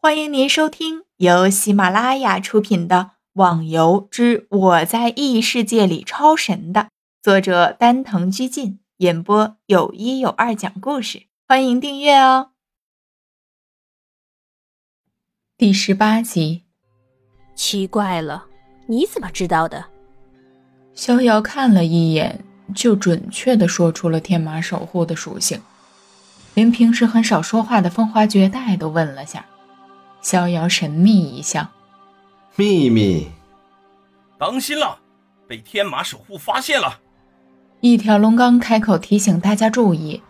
欢迎您收听由喜马拉雅出品的《网游之我在异世界里超神》的作者丹藤居进演播，有一有二讲故事。欢迎订阅哦。第十八集，奇怪了，你怎么知道的？逍遥看了一眼，就准确的说出了天马守护的属性，连平时很少说话的风华绝代都问了下。逍遥神秘一笑：“秘密，当心了，被天马守护发现了。”一条龙刚开口提醒大家注意，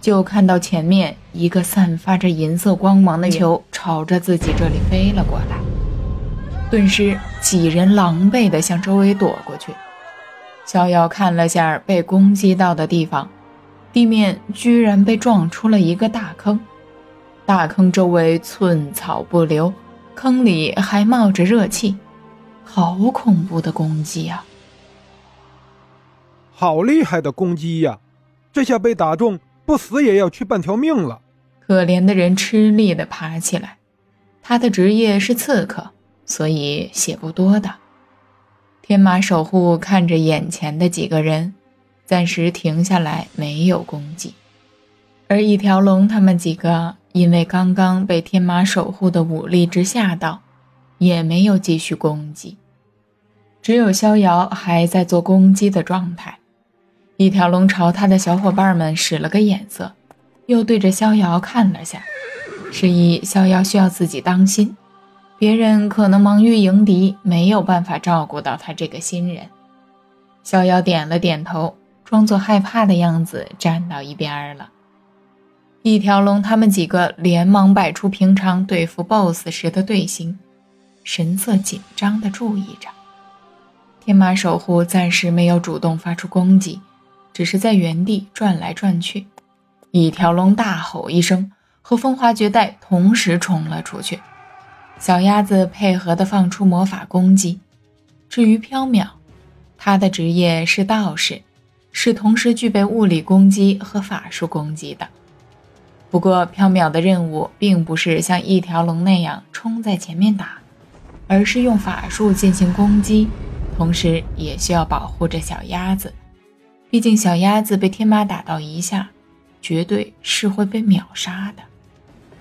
就看到前面一个散发着银色光芒的球朝着自己这里飞了过来。顿时，几人狼狈地向周围躲过去。逍遥看了下被攻击到的地方，地面居然被撞出了一个大坑。大坑周围寸草不留，坑里还冒着热气，好恐怖的攻击啊！好厉害的攻击呀！这下被打中，不死也要去半条命了。可怜的人吃力地爬起来，他的职业是刺客，所以血不多的。天马守护看着眼前的几个人，暂时停下来，没有攻击。而一条龙他们几个。因为刚刚被天马守护的武力值吓到，也没有继续攻击。只有逍遥还在做攻击的状态。一条龙朝他的小伙伴们使了个眼色，又对着逍遥看了下，示意逍遥需要自己当心，别人可能忙于迎敌，没有办法照顾到他这个新人。逍遥点了点头，装作害怕的样子，站到一边了。一条龙他们几个连忙摆出平常对付 BOSS 时的队形，神色紧张地注意着。天马守护暂时没有主动发出攻击，只是在原地转来转去。一条龙大吼一声，和风华绝代同时冲了出去。小鸭子配合地放出魔法攻击。至于缥缈，他的职业是道士，是同时具备物理攻击和法术攻击的。不过，缥缈的任务并不是像一条龙那样冲在前面打，而是用法术进行攻击，同时也需要保护着小鸭子。毕竟，小鸭子被天马打到一下，绝对是会被秒杀的。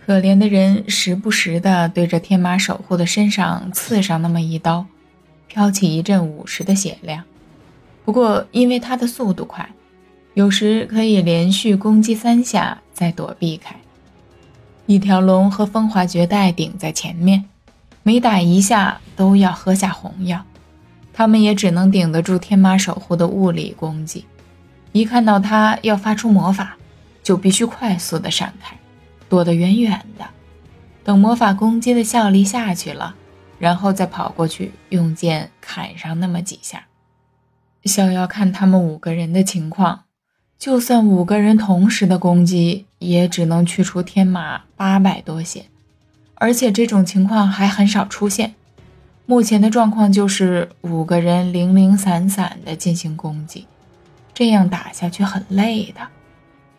可怜的人时不时的对着天马守护的身上刺上那么一刀，飘起一阵五十的血量。不过，因为他的速度快。有时可以连续攻击三下再躲避开。一条龙和风华绝代顶在前面，每打一下都要喝下红药，他们也只能顶得住天马守护的物理攻击。一看到他要发出魔法，就必须快速的闪开，躲得远远的，等魔法攻击的效力下去了，然后再跑过去用剑砍上那么几下。逍遥看他们五个人的情况。就算五个人同时的攻击，也只能去除天马八百多血，而且这种情况还很少出现。目前的状况就是五个人零零散散的进行攻击，这样打下去很累的。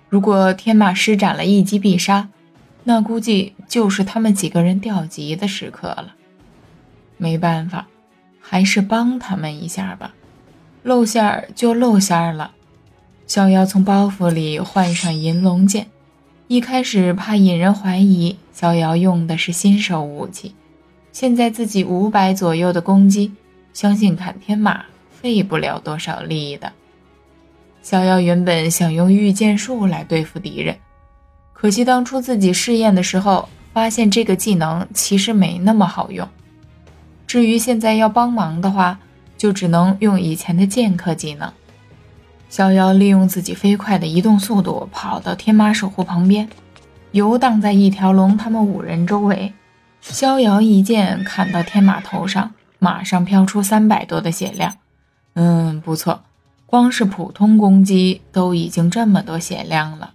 如果天马施展了一击必杀，那估计就是他们几个人掉级的时刻了。没办法，还是帮他们一下吧，露馅儿就露馅儿了。逍遥从包袱里换上银龙剑，一开始怕引人怀疑，逍遥用的是新手武器。现在自己五百左右的攻击，相信砍天马费不了多少力的。逍遥原本想用御剑术来对付敌人，可惜当初自己试验的时候，发现这个技能其实没那么好用。至于现在要帮忙的话，就只能用以前的剑客技能。逍遥利用自己飞快的移动速度，跑到天马守护旁边，游荡在一条龙他们五人周围。逍遥一剑砍到天马头上，马上飘出三百多的血量。嗯，不错，光是普通攻击都已经这么多血量了。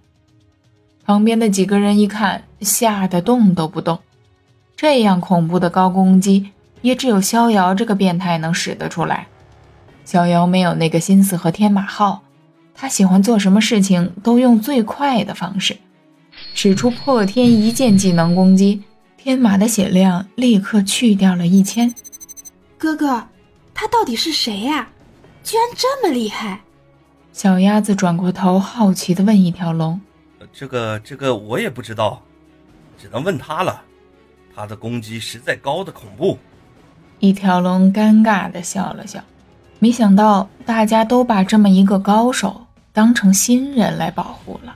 旁边的几个人一看，吓得动都不动。这样恐怖的高攻击，也只有逍遥这个变态能使得出来。逍遥没有那个心思和天马耗，他喜欢做什么事情都用最快的方式，使出破天一剑技能攻击，天马的血量立刻去掉了一千。哥哥，他到底是谁呀？居然这么厉害！小鸭子转过头，好奇地问一条龙：“这个，这个我也不知道，只能问他了。他的攻击实在高的恐怖。”一条龙尴尬地笑了笑，没想到大家都把这么一个高手当成新人来保护了。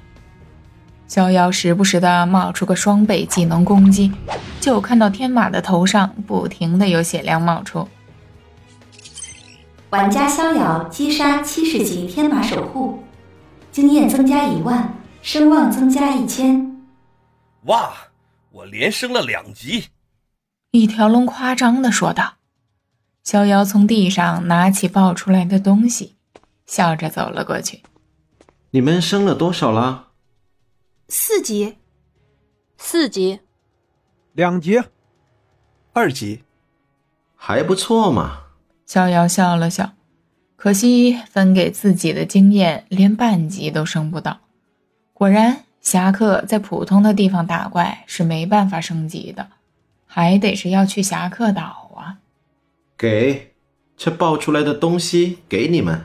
逍遥时不时的冒出个双倍技能攻击，就看到天马的头上不停的有血量冒出。玩家逍遥击杀七十级天马守护，经验增加一万，声望增加一千。哇，我连升了两级！一条龙夸张的说道。逍遥从地上拿起爆出来的东西，笑着走了过去。你们升了多少了？四级，四级，两级，二级，还不错嘛。逍遥笑了笑，可惜分给自己的经验连半级都升不到。果然，侠客在普通的地方打怪是没办法升级的，还得是要去侠客岛啊。给，这爆出来的东西给你们。